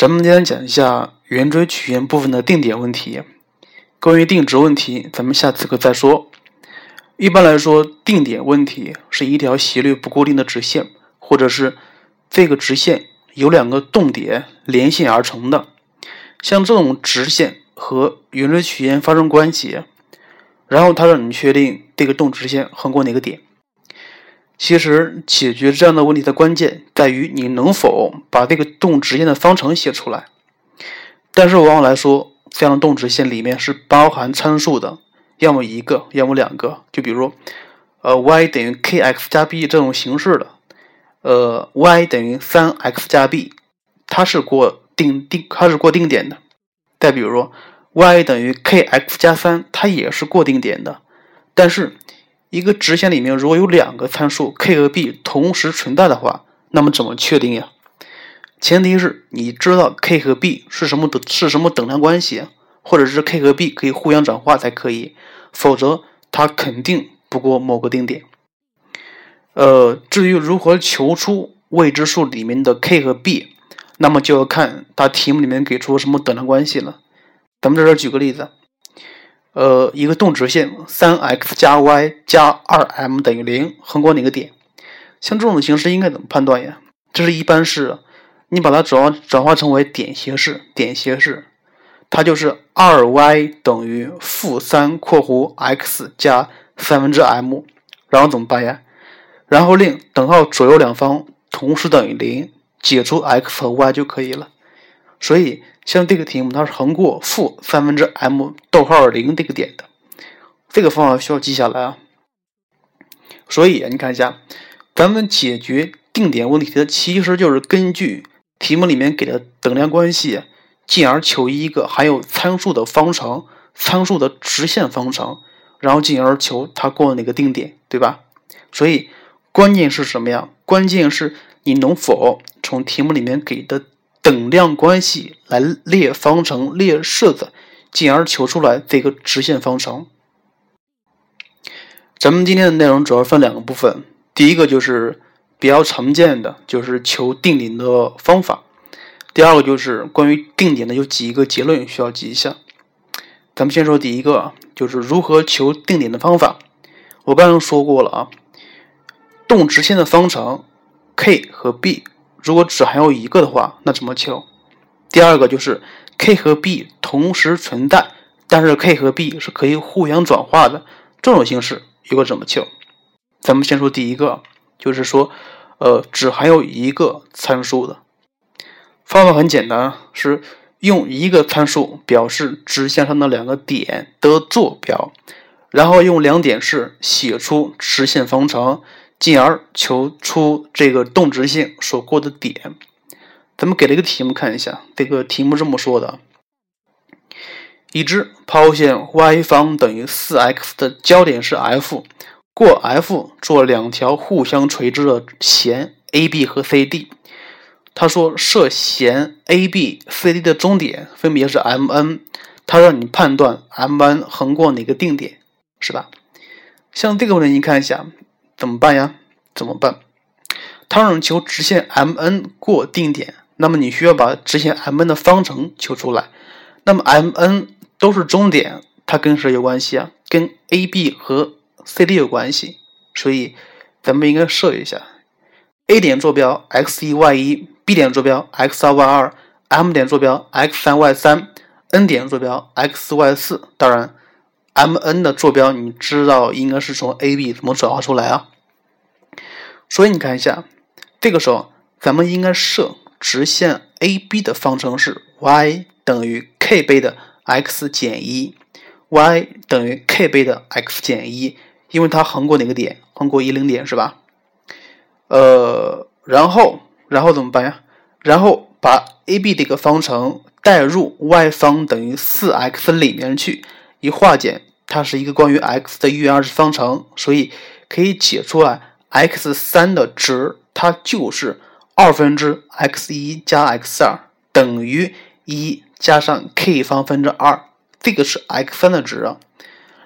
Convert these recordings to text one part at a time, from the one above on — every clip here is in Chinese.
咱们今天讲一下圆锥曲线部分的定点问题。关于定值问题，咱们下次课再说。一般来说，定点问题是一条斜率不固定的直线，或者是这个直线有两个动点连线而成的。像这种直线和圆锥曲线发生关系，然后它让你确定这个动直线横过哪个点。其实解决这样的问题的关键在于你能否把这个动直线的方程写出来。但是往往来说，这样的动直线里面是包含参数的，要么一个，要么两个。就比如，呃，y 等于 kx 加 b 这种形式的，呃，y 等于三 x 加 b，它是过定定，它是过定点的。再比如说，y 等于 kx 加三，它也是过定点的，但是。一个直线里面如果有两个参数 k 和 b 同时存在的话，那么怎么确定呀？前提是你知道 k 和 b 是什么等是什么等量关系，或者是 k 和 b 可以互相转化才可以，否则它肯定不过某个定点。呃，至于如何求出未知数里面的 k 和 b，那么就要看它题目里面给出什么等量关系了。咱们在这举个例子。呃，一个动直线三 x 加 y 加二 m 等于零，横过哪个点？像这种形式应该怎么判断呀？这是一般式，你把它转化转化成为点斜式，点斜式，它就是二 y 等于负三括弧 x 加三分之 m，然后怎么办呀？然后令等号左右两方同时等于零，解出 x 和 y 就可以了。所以。像这个题目，它是横过负三分之 m 逗号零这个点的，这个方法需要记下来啊。所以你看一下，咱们解决定点问题的其实就是根据题目里面给的等量关系，进而求一个含有参数的方程、参数的直线方程，然后进而求它过哪个定点，对吧？所以关键是什么呀？关键是你能否从题目里面给的。等量关系来列方程、列式子，进而求出来这个直线方程。咱们今天的内容主要分两个部分，第一个就是比较常见的，就是求定点的方法；第二个就是关于定点的有几个结论需要记一下。咱们先说第一个，就是如何求定点的方法。我刚刚说过了啊，动直线的方程 k 和 b。如果只含有一个的话，那怎么求？第二个就是 k 和 b 同时存在，但是 k 和 b 是可以互相转化的这种形式，一个怎么求？咱们先说第一个，就是说，呃，只含有一个参数的方法很简单，是用一个参数表示直线上的两个点的坐标，然后用两点式写出直线方程。进而求出这个动直线所过的点。咱们给了一个题目看一下，这个题目这么说的：已知抛线 y 方等于 4x 的交点是 F，过 F 做两条互相垂直的弦 AB 和 CD。他说设弦 AB、CD 的中点分别是 MN，他让你判断 MN 横过哪个定点，是吧？像这个问题，你看一下。怎么办呀？怎么办？它让求直线 MN 过定点，那么你需要把直线 MN 的方程求出来。那么 MN 都是中点，它跟谁有关系啊？跟 AB 和 CD 有关系。所以咱们应该设一下：A 点坐标 x 一 y 一，B 点坐标 x 二 y 二，M 点坐标 x 三 y 三，N 点坐标 x y 四。当然。M N 的坐标你知道应该是从 A B 怎么转化出来啊？所以你看一下，这个时候咱们应该设直线 A B 的方程是 y 等于 k 倍的 x 减一，y 等于 k 倍的 x 减一，因为它横过哪个点？横过一零点是吧？呃，然后然后怎么办呀？然后把 A B 这个方程代入 y 方等于四 x 里面去。一化简，它是一个关于 x 的一元二次方程，所以可以解出来 x 三的值，它就是二分之 x 一加 x 二等于一加上 k 方分之二，这个是 x 三的值啊。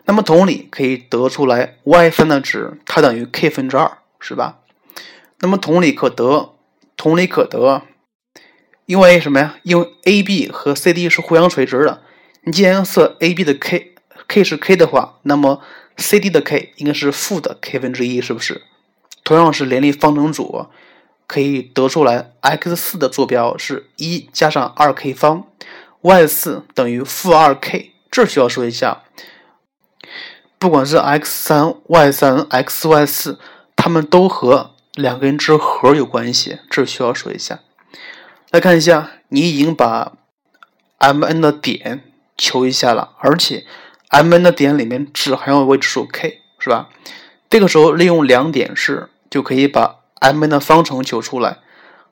那么同理可以得出来 y 三的值，它等于 k 分之二，是吧？那么同理可得，同理可得，因为什么呀？因为 AB 和 CD 是互相垂直的。你既然设 AB 的 k，k 是 k 的话，那么 CD 的 k 应该是负的 k 分之一，是不是？同样是联立方程组，可以得出来 x 四的坐标是一加上二 k 方，y 四等于负二 k。这需要说一下，不管是 x 三、y 三、x、y 四，它们都和两根之和有关系，这需要说一下。来看一下，你已经把 M n 的点求一下了，而且 M n 的点里面只含有未知数 k，是吧？这个时候利用两点式就可以把 M n 的方程求出来，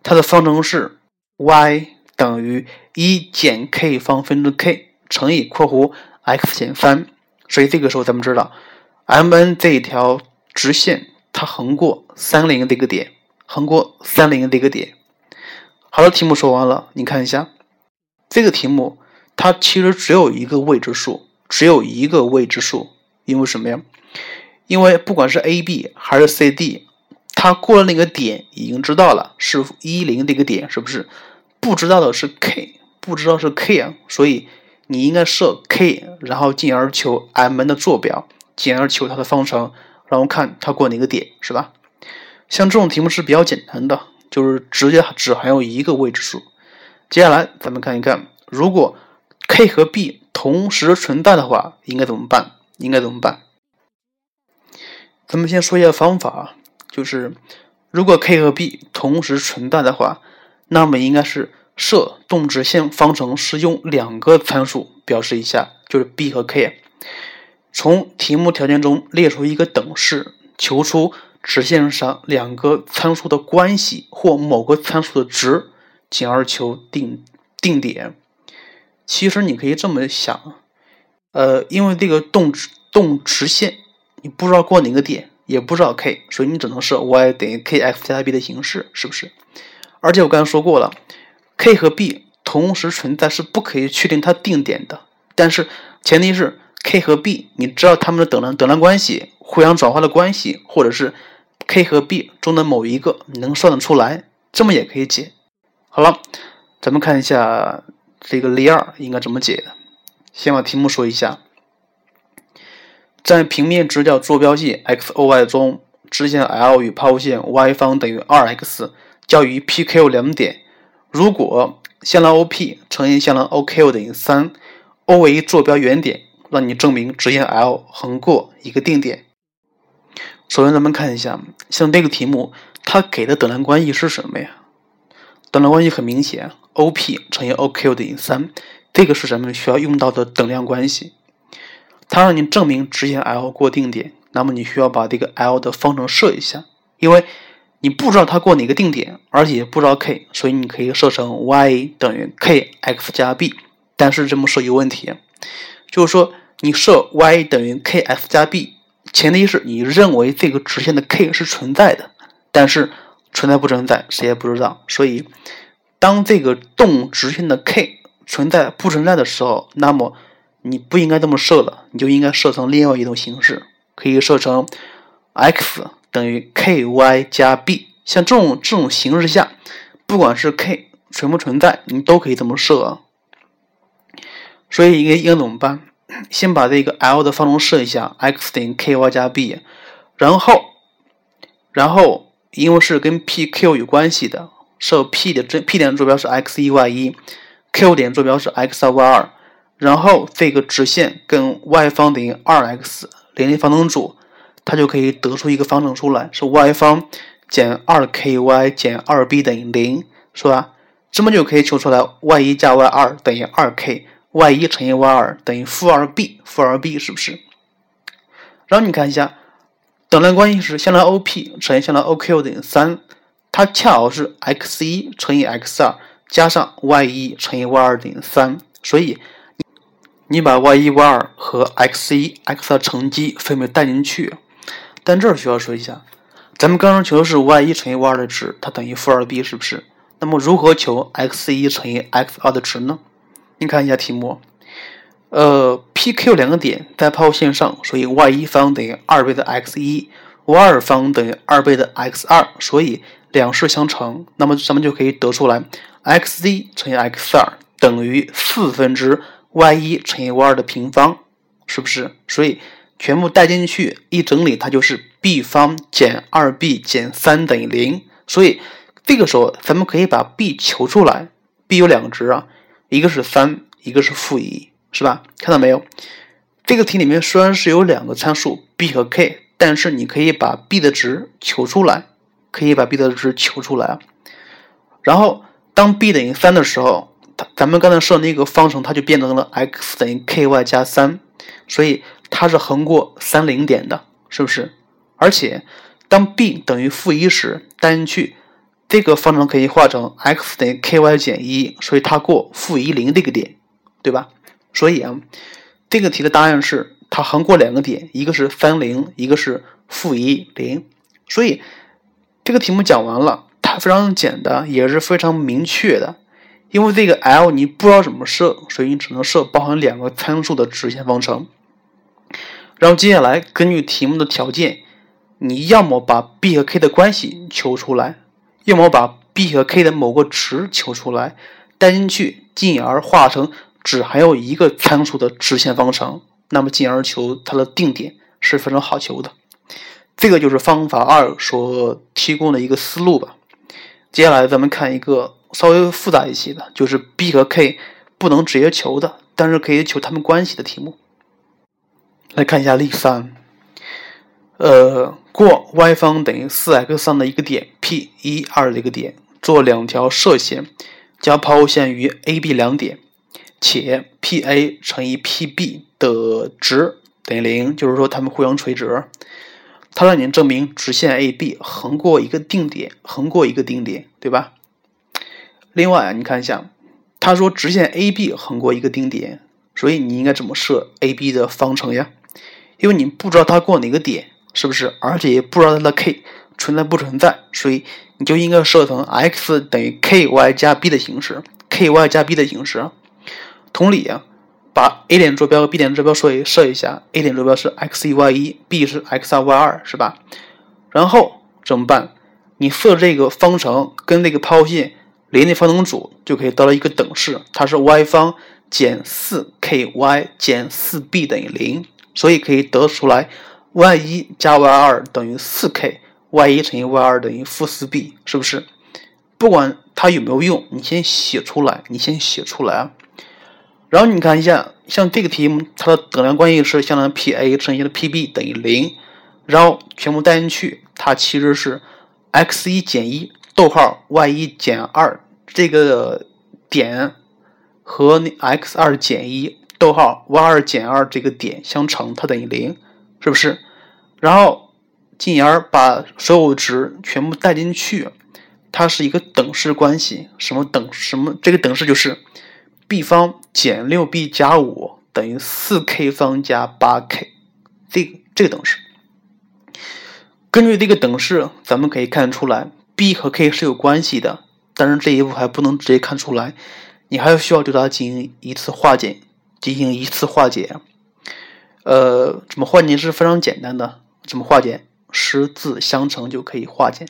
它的方程是 y 等于一减 k 方分之 k 乘以括弧 x 减三，所以这个时候咱们知道 M n 这一条直线它横过三零这个点，横过三零这个点。好的，题目说完了，你看一下这个题目，它其实只有一个未知数，只有一个未知数，因为什么呀？因为不管是 A、B 还是 C、D，它过了那个点已经知道了是一零这个点，是不是？不知道的是 K，不知道是 K 啊，所以你应该设 K，然后进而求 M n 的坐标，进而求它的方程，然后看它过哪个点，是吧？像这种题目是比较简单的。就是直接只含有一个未知数。接下来咱们看一看，如果 k 和 b 同时存在的话，应该怎么办？应该怎么办？咱们先说一下方法啊，就是如果 k 和 b 同时存在的话，那么应该是设动直线方程是用两个参数表示一下，就是 b 和 k。从题目条件中列出一个等式，求出。直线上两个参数的关系或某个参数的值，进而求定定点。其实你可以这么想，呃，因为这个动直动直线，你不知道过哪个点，也不知道 k，所以你只能是 y 等于 kx 加 b 的形式，是不是？而且我刚才说过了，k 和 b 同时存在是不可以确定它定点的，但是前提是 k 和 b 你知道它们的等量等量关系、互相转化的关系，或者是。k 和 b 中的某一个你能算得出来，这么也可以解。好了，咱们看一下这个例二应该怎么解的。先把题目说一下，在平面直角坐标系 x、o、y 中，直线 L 与抛物线 y 方等于 2x，交于 P、Q 两点。如果向量 OP 乘以向量 OQ 等于 3，O 为坐标原点，让你证明直线 L 横过一个定点。首先，咱们看一下，像这个题目，它给的等量关系是什么呀？等量关系很明显，OP 乘以 OQ 等于三，这个是咱们需要用到的等量关系。它让你证明直线 L 过定点，那么你需要把这个 L 的方程设一下，因为你不知道它过哪个定点，而且不知道 k，所以你可以设成 y 等于 kx 加 b。但是这么设有问题，就是说你设 y 等于 kx 加 b。前提是你认为这个直线的 k 是存在的，但是存在不存在谁也不知道。所以，当这个动直线的 k 存在不存在的时候，那么你不应该这么设了，你就应该设成另外一种形式，可以设成 x 等于 ky 加 b。像这种这种形式下，不管是 k 存不存在，你都可以这么设啊。所以应该应该怎么办？先把这个 L 的方程设一下，x 等于 ky 加 b，然后，然后因为是跟 P、Q 有关系的，设 P 的这 P 点坐标是 x 一 y 一，Q 点坐标是 x 二 y 二，然后这个直线跟 y 方等于二 x 联立方程组，它就可以得出一个方程出来，是 y 方减二 ky 减二 b 等于零，是吧？这么就可以求出来 y 一加 y 二等于二 k。y 一乘以 y 二等于负二 b，负二 b 是不是？然后你看一下，等量关系是向量 OP 乘以向量 OQ 等于三，它恰好是 x 一乘以 x 二加上 y 一乘以 y 二等于三，所以你把 y 一、y 二和 x 一、x 二乘积分别带进去。但这儿需要说一下，咱们刚刚求的是 y 一乘以 y 二的值，它等于负二 b，是不是？那么如何求 x 一乘以 x 二的值呢？你看一下题目，呃，P、Q 两个点在抛物线上，所以 y 一方等于二倍的 x 一，y 二方等于二倍的 x 二，所以两式相乘，那么咱们就可以得出来 x 一乘以 x 二等于四分之 y 一乘以 y 二的平方，是不是？所以全部带进去一整理，它就是 b 方减二 b 减三等于零。所以这个时候咱们可以把 b 求出来，b 有两个值啊，一个是三，一个是负一，是吧？看到没有？这个题里面虽然是有两个参数 b 和 k，但是你可以把 b 的值求出来，可以把 b 的值求出来啊。然后当 b 等于三的时候，咱们刚才设那个方程，它就变成了 x 等于 ky 加三，所以它是横过三零点的，是不是？而且当 b 等于负一时，带进去这个方程可以化成 x 等于 ky 减一，所以它过负一零这个点，对吧？所以啊。这个题的答案是它横过两个点，一个是三零，一个是负一零，所以这个题目讲完了，它非常简单，也是非常明确的。因为这个 L 你不知道怎么设，所以你只能设包含两个参数的直线方程。然后接下来根据题目的条件，你要么把 b 和 k 的关系求出来，要么把 b 和 k 的某个值求出来，带进去，进而化成。只含有一个参数的直线方程，那么进而求它的定点是非常好求的。这个就是方法二所提供的一个思路吧。接下来咱们看一个稍微复杂一些的，就是 b 和 k 不能直接求的，但是可以求它们关系的题目。来看一下例三，呃，过 y 方等于 4x 上的一个点 P 一二的一个点，做两条射线，将抛物线于 A、B 两点。且 P_a 乘以 P_b 的值等于零，就是说它们互相垂直。它让你证明直线 AB 横过一个定点，横过一个定点，对吧？另外啊，你看一下，他说直线 AB 横过一个定点，所以你应该怎么设 AB 的方程呀？因为你不知道它过哪个点，是不是？而且也不知道它的 k 存在不存在，所以你就应该设成 x 等于 ky 加 b 的形式，ky 加 b 的形式。同理啊，把 A 点坐标和 B 点坐标设一设一下，A 点坐标是 x 一 y 一，B 是 x 二 y 二，是吧？然后怎么办？你设这个方程跟那个抛物线联立方程组，就可以得到一个等式，它是 y 方减四 ky 减四 b 等于零，所以可以得出来 y 一加 y 二等于四 k，y 一乘以 y 二等于负四 b，是不是？不管它有没有用，你先写出来，你先写出来啊。然后你看一下，像这个题目，它的等量关系是相当于 P_a 乘以的 P_b 等于零，然后全部带进去，它其实是 x 一减一逗号 y 一减二这个点和那 x 二减一逗号 y 二减二这个点相乘，它等于零，是不是？然后进而把所有值全部带进去，它是一个等式关系，什么等什么？这个等式就是。b 方减六 b 加五等于四 k 方加八 k，这个这个等式。根据这个等式，咱们可以看出来 b 和 k 是有关系的，但是这一步还不能直接看出来，你还需要对它进行一次化简，进行一次化解。呃，怎么化解是非常简单的，怎么化解？十字相乘就可以化简。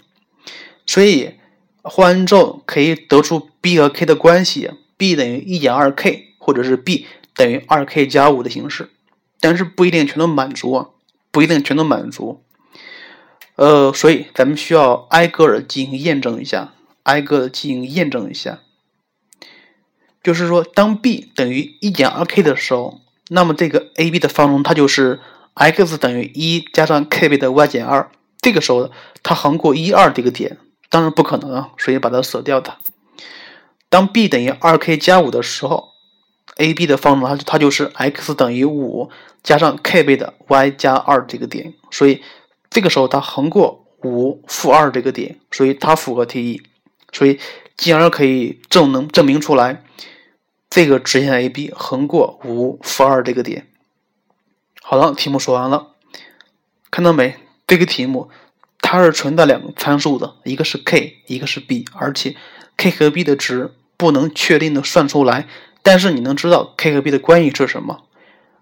所以化完之后可以得出 b 和 k 的关系。b 等于一减二 k，或者是 b 等于二 k 加五的形式，但是不一定全都满足啊，不一定全都满足。呃，所以咱们需要挨个的进行验证一下，挨个的进行验证一下。就是说，当 b 等于一减二 k 的时候，那么这个 a b 的方程它就是 x 等于一加上 k 倍的 y 减二。这个时候它横过一二这个点，当然不可能啊，所以把它舍掉它。当 b 等于二 k 加五的时候，a b 的方程它它就是 x 等于五加上 k 倍的 y 加二这个点，所以这个时候它横过五负二这个点，所以它符合题意，所以进而可以证能证明出来这个直线 ab 横过五负二这个点。好了，题目说完了，看到没？这个题目它是存在两个参数的，一个是 k，一个是 b，而且 k 和 b 的值。不能确定的算出来，但是你能知道 k 和 b 的关系是什么？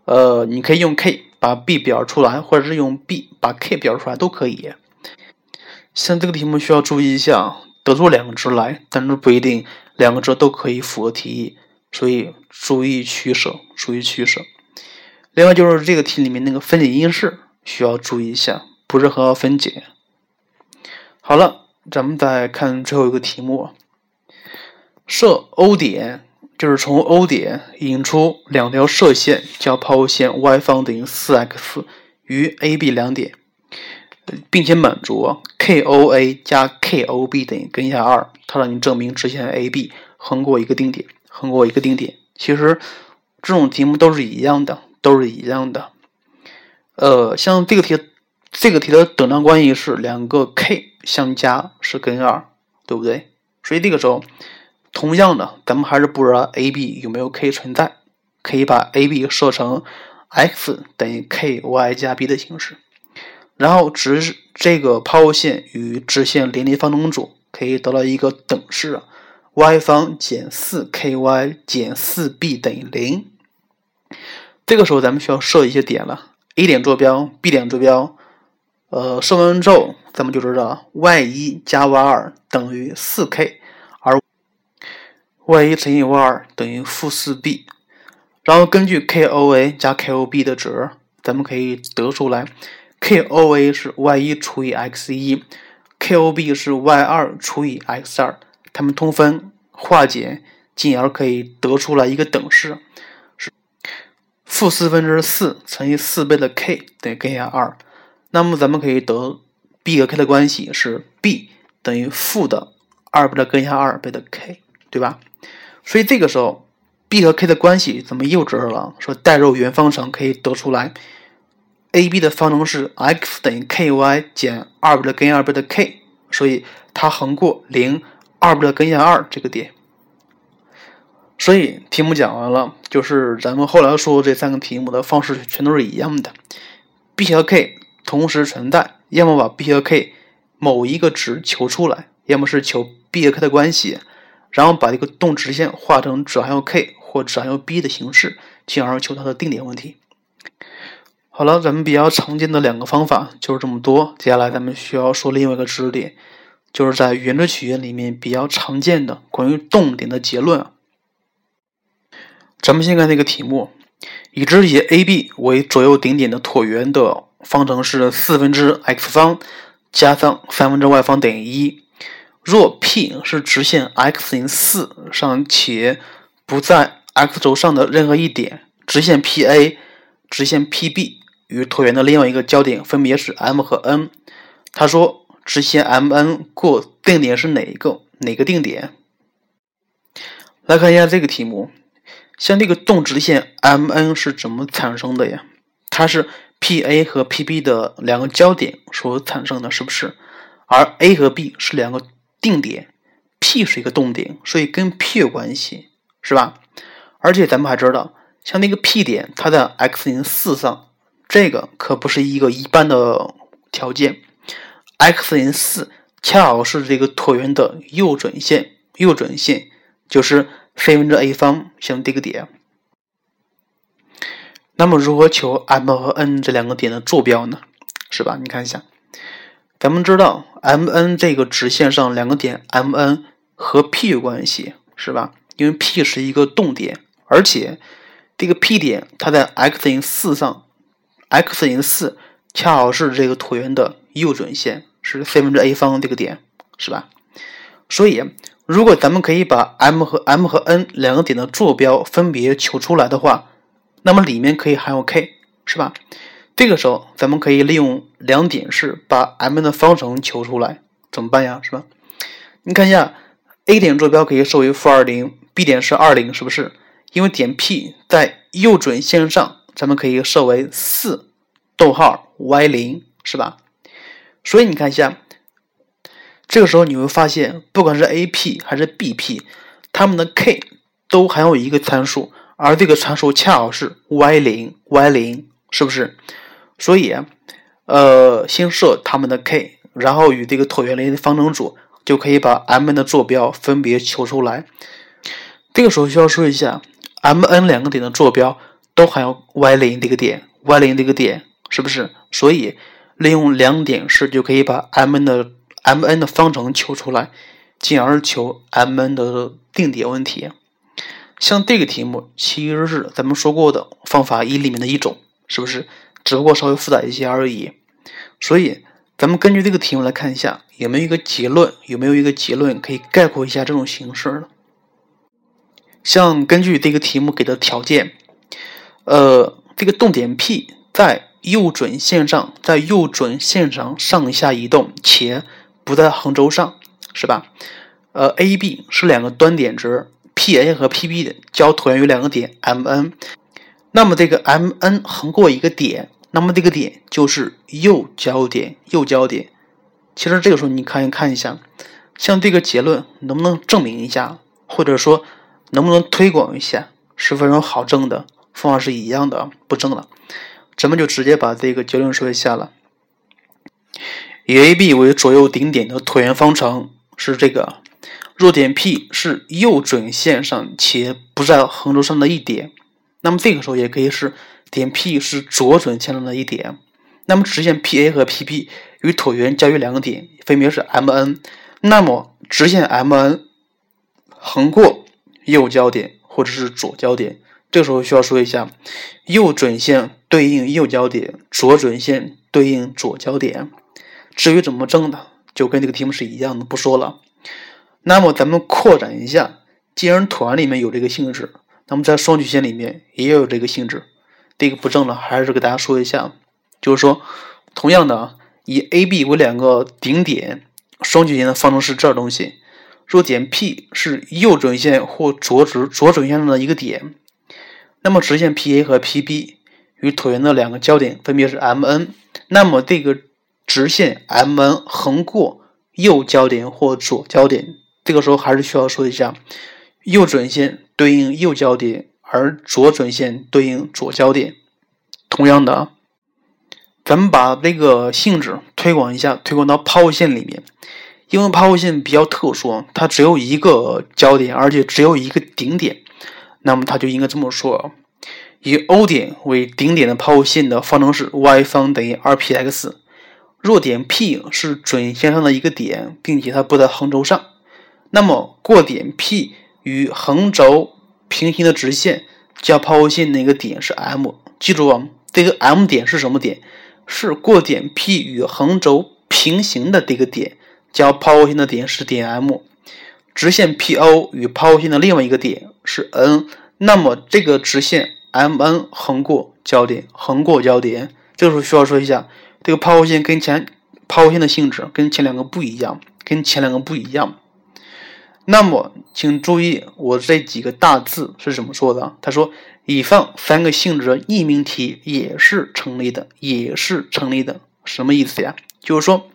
呃，你可以用 k 把 b 表出来，或者是用 b 把 k 表出来都可以。像这个题目需要注意一下，得出两个值来，但是不一定两个值都可以符合题意，所以注意取舍，注意取舍。另外就是这个题里面那个分解因式需要注意一下，不是很好分解。好了，咱们再看最后一个题目，设 O 点，就是从 O 点引出两条射线，交抛物线 y 方等于 4x 于 A、B 两点，并且满足 KOA 加 KOB 等于根下二，它让你证明直线 AB 横过一个定点，横过一个定点。其实这种题目都是一样的。都是一样的，呃，像这个题，这个题的等量关系是两个 k 相加是根二，对不对？所以这个时候，同样的，咱们还是不知道 AB 有没有 k 存在，可以把 AB 设成 x 等于 ky 加 b 的形式，然后直这个抛物线与直线连立方程组可以得到一个等式，y 方减 4ky 减 4b 等于零。这个时候，咱们需要设一些点了。A 点坐标，B 点坐标，呃，设完之后，咱们就知道 y 一加 y 二等于四 k，y 一乘以 y 二等于负四 b。然后根据 KOA 加 KOB 的值，咱们可以得出来，KOA 是 y 一除以 x 一，KOB 是 y 二除以 x 二，它们通分化简，进而可以得出来一个等式是。负四分之四乘以四倍的 k 等于根下二，那么咱们可以得 b 和 k 的关系是 b 等于负的二倍的根下二倍的 k，对吧？所以这个时候 b 和 k 的关系怎么又知道了，说代入原方程可以得出来，a b 的方程是 x 等于 ky 减二倍的根二倍的 k，所以它横过零二倍的根下二这个点。所以题目讲完了，就是咱们后来说这三个题目的方式全都是一样的，b 和 k 同时存在，要么把 b 和 k 某一个值求出来，要么是求 b 和 k 的关系，然后把这个动直线画成只含有 k 或只含有 b 的形式，进而求它的定点问题。好了，咱们比较常见的两个方法就是这么多，接下来咱们需要说另外一个知识点，就是在圆锥曲线里面比较常见的关于动点的结论。咱们先看那个题目，已知以 AB 为左右顶点的椭圆的方程是四分之 x 方加上三分之 y 方等于一。若 P 是直线 x 零四上且不在 x 轴上的任何一点，直线 PA、直线 PB 与椭圆的另外一个交点分别是 M 和 N。他说，直线 MN 过定点是哪一个？哪个定点？来看一下这个题目。像这个动直线 MN 是怎么产生的呀？它是 PA 和 PB 的两个交点所产生的，是不是？而 A 和 B 是两个定点，P 是一个动点，所以跟 P 有关系，是吧？而且咱们还知道，像那个 P 点，它在 x 零四上，这个可不是一个一般的条件，x 零四恰好是这个椭圆的右准线，右准线就是。三分之 a 方像这个点，那么如何求 M 和 N 这两个点的坐标呢？是吧？你看一下，咱们知道 M N 这个直线上两个点 M N 和 P 有关系，是吧？因为 P 是一个动点，而且这个 P 点它在 x 等于四上，x 等于四恰好是这个椭圆的右准线，是 c 分之 a 方这个点，是吧？所以。如果咱们可以把 M 和 M 和 N 两个点的坐标分别求出来的话，那么里面可以含有 k，是吧？这个时候咱们可以利用两点式把 M 的方程求出来，怎么办呀？是吧？你看一下，A 点坐标可以设为负二零，B 点是二零，是不是？因为点 P 在右准线上，咱们可以设为四逗号 y 零，是吧？所以你看一下。这个时候你会发现，不管是 A P 还是 B P，它们的 k 都含有一个参数，而这个参数恰好是 y 零 y 零，是不是？所以，呃，先设它们的 k，然后与这个椭圆的方程组，就可以把 M N 的坐标分别求出来。这个时候需要说一下，M N 两个点的坐标都含有 y 零这个点，y 零这个点，是不是？所以利用两点式就可以把 M N 的。M N 的方程求出来，进而求 M_n 的定点问题。像这个题目其实是咱们说过的方法一里面的一种，是不是？只不过稍微复杂一些而已。所以，咱们根据这个题目来看一下，有没有一个结论？有没有一个结论可以概括一下这种形式呢？像根据这个题目给的条件，呃，这个动点 P 在右准线上，在右准线上上下移动，且不在横轴上，是吧？呃，A、B 是两个端点值。P A 和 P B 的交椭圆有两个点 M N，那么这个 M N 横过一个点，那么这个点就是右交点，右交点。其实这个时候你可以看一下，像这个结论能不能证明一下，或者说能不能推广一下，是非常好证的，方法是一样的，不证了。咱们就直接把这个结论说一下了。以 A B 为左右顶点的椭圆方程是这个。弱点 P 是右准线上且不在横轴上的一点，那么这个时候也可以是点 P 是左准线上的一点。那么直线 PA 和 PB 与椭圆交于两个点，分别是 MN。那么直线 MN 横过右交点或者是左交点，这个时候需要说一下，右准线对应右交点，左准线对应左交点。至于怎么证的，就跟这个题目是一样的，不说了。那么咱们扩展一下，既然椭圆里面有这个性质，那么在双曲线里面也有这个性质。这个不正了，还是给大家说一下，就是说，同样的啊，以 A、B 为两个顶点，双曲线的方程式这东西。若点 P 是右准线或左直左准线上的一个点，那么直线 PA 和 PB 与椭圆的两个交点分别是 MN，那么这个直线 MN 横过右交点或左交点。这个时候还是需要说一下，右准线对应右交点，而左准线对应左交点。同样的，咱们把这个性质推广一下，推广到抛物线里面。因为抛物线比较特殊，它只有一个交点，而且只有一个顶点，那么它就应该这么说：以 O 点为顶点的抛物线的方程是 y 方等于 2px。若点 P 是准线上的一个点，并且它不在横轴上。那么过点 P 与横轴平行的直线，交抛物线那个点是 M。记住啊，这个 M 点是什么点？是过点 P 与横轴平行的这个点，交抛物线的点是点 M。直线 PO 与抛物线的另外一个点是 N。那么这个直线 MN 横过交点，横过交点，这个时候需要说一下，这个抛物线跟前抛物线的性质跟前两个不一样，跟前两个不一样。那么，请注意我这几个大字是怎么说的？他说：“以上三个性质的匿名题也是成立的，也是成立的。”什么意思呀？就是说，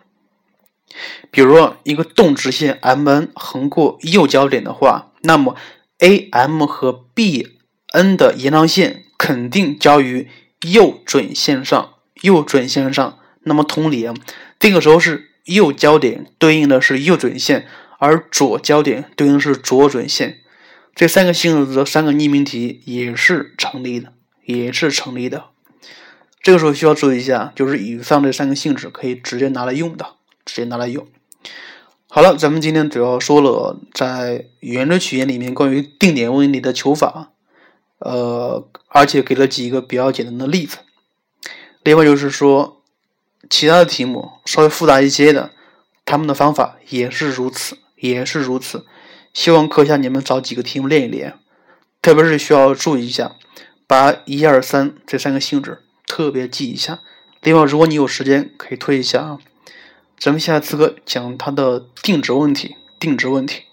比如说一个动直线 MN 横过右交点的话，那么 AM 和 BN 的延长线肯定交于右准线上，右准线上。那么同理，这个时候是右交点对应的是右准线。而左交点对应是左准线，这三个性质的三个匿名题也是成立的，也是成立的。这个时候需要注意一下，就是以上这三个性质可以直接拿来用的，直接拿来用。好了，咱们今天主要说了在圆锥曲线里面关于定点问题的求法，呃，而且给了几个比较简单的例子。另外就是说，其他的题目稍微复杂一些的，他们的方法也是如此。也是如此，希望课下你们找几个题目练一练，特别是需要注意一下，把一二三这三个性质特别记一下。另外，如果你有时间，可以推一下啊。咱们下次课讲它的定值问题，定值问题。